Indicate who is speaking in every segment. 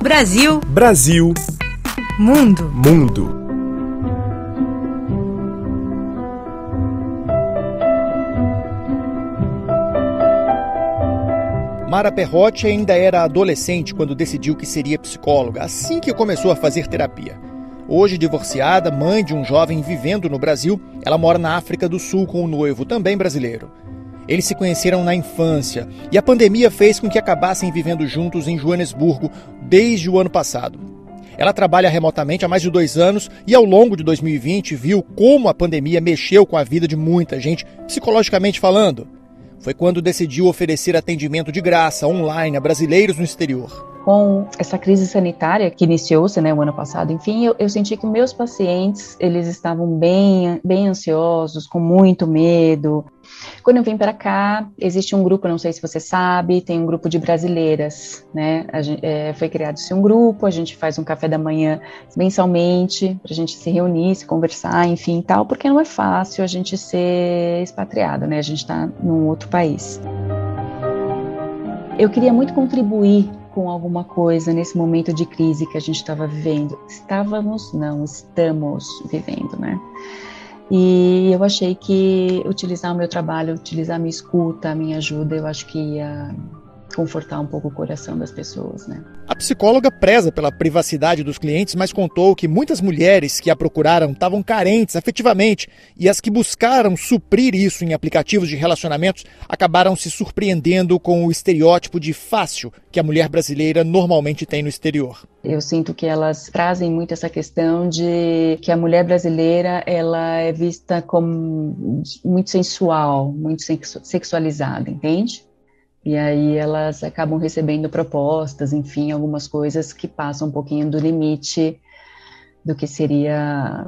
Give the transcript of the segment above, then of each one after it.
Speaker 1: Brasil.
Speaker 2: Brasil.
Speaker 1: Mundo.
Speaker 2: Mundo.
Speaker 3: Mara Perrotti ainda era adolescente quando decidiu que seria psicóloga, assim que começou a fazer terapia. Hoje divorciada, mãe de um jovem vivendo no Brasil, ela mora na África do Sul com o um noivo, também brasileiro. Eles se conheceram na infância e a pandemia fez com que acabassem vivendo juntos em Joanesburgo desde o ano passado. Ela trabalha remotamente há mais de dois anos e, ao longo de 2020, viu como a pandemia mexeu com a vida de muita gente, psicologicamente falando foi quando decidiu oferecer atendimento de graça online a brasileiros no exterior
Speaker 4: com essa crise sanitária que iniciou-se né, o ano passado, enfim, eu, eu, senti que meus pacientes eles estavam bem, bem ansiosos, com muito medo. Quando eu vim para cá, existe um grupo, não sei se você sabe, tem um grupo de brasileiras, né? Gente, é, foi criado-se um grupo, a gente faz um café da manhã mensalmente, para a gente se reunir, se conversar, enfim, tal, porque não é fácil a gente ser expatriado, né? A gente está num outro país. Eu queria muito contribuir com alguma coisa nesse momento de crise que a gente estava vivendo. Estávamos, não, estamos vivendo, né? E eu achei que utilizar o meu trabalho, utilizar a minha escuta, a minha ajuda, eu acho que ia confortar um pouco o coração das pessoas, né?
Speaker 3: A psicóloga preza pela privacidade dos clientes, mas contou que muitas mulheres que a procuraram estavam carentes afetivamente e as que buscaram suprir isso em aplicativos de relacionamentos acabaram se surpreendendo com o estereótipo de fácil que a mulher brasileira normalmente tem no exterior.
Speaker 4: Eu sinto que elas trazem muito essa questão de que a mulher brasileira ela é vista como muito sensual, muito sexualizada, entende? E aí elas acabam recebendo propostas, enfim, algumas coisas que passam um pouquinho do limite do que seria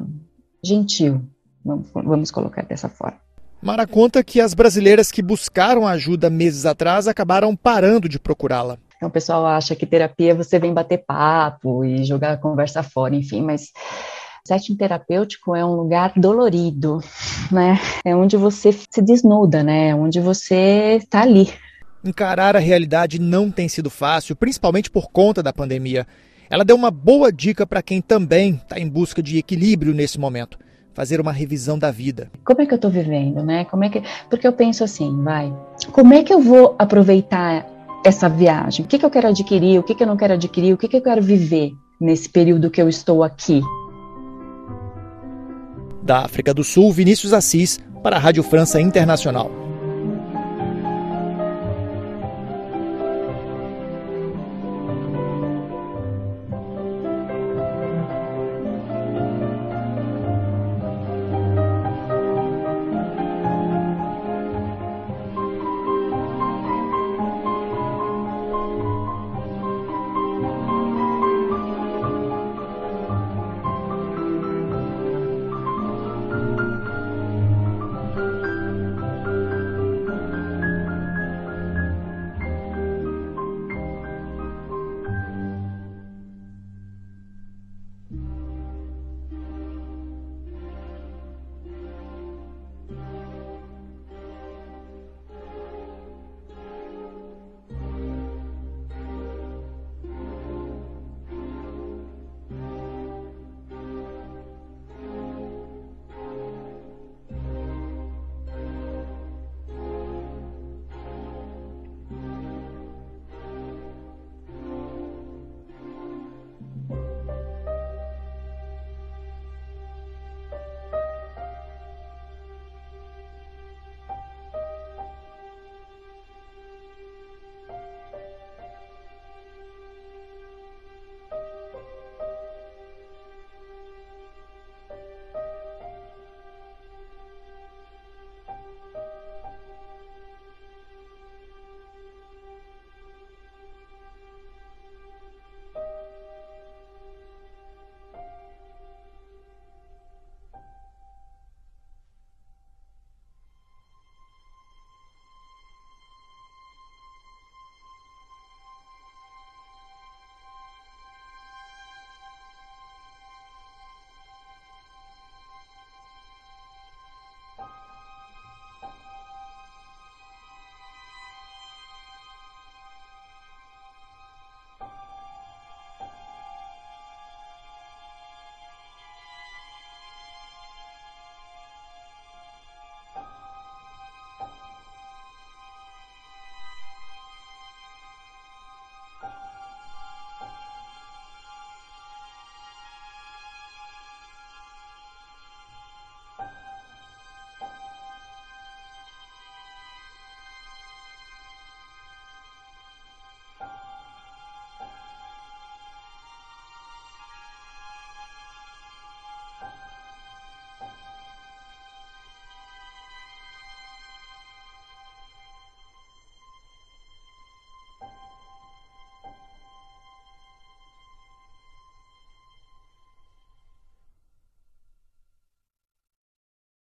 Speaker 4: gentil, vamos colocar dessa forma.
Speaker 3: Mara conta que as brasileiras que buscaram ajuda meses atrás acabaram parando de procurá-la.
Speaker 4: Então o pessoal acha que terapia você vem bater papo e jogar a conversa fora, enfim, mas setting terapêutico é um lugar dolorido, né? É onde você se desnuda, né? É onde você está ali
Speaker 3: Encarar a realidade não tem sido fácil, principalmente por conta da pandemia. Ela deu uma boa dica para quem também está em busca de equilíbrio nesse momento. Fazer uma revisão da vida.
Speaker 4: Como é que eu estou vivendo, né? Como é que... Porque eu penso assim, vai. Como é que eu vou aproveitar essa viagem? O que, que eu quero adquirir? O que, que eu não quero adquirir? O que, que eu quero viver nesse período que eu estou aqui?
Speaker 3: Da África do Sul, Vinícius Assis, para a Rádio França Internacional.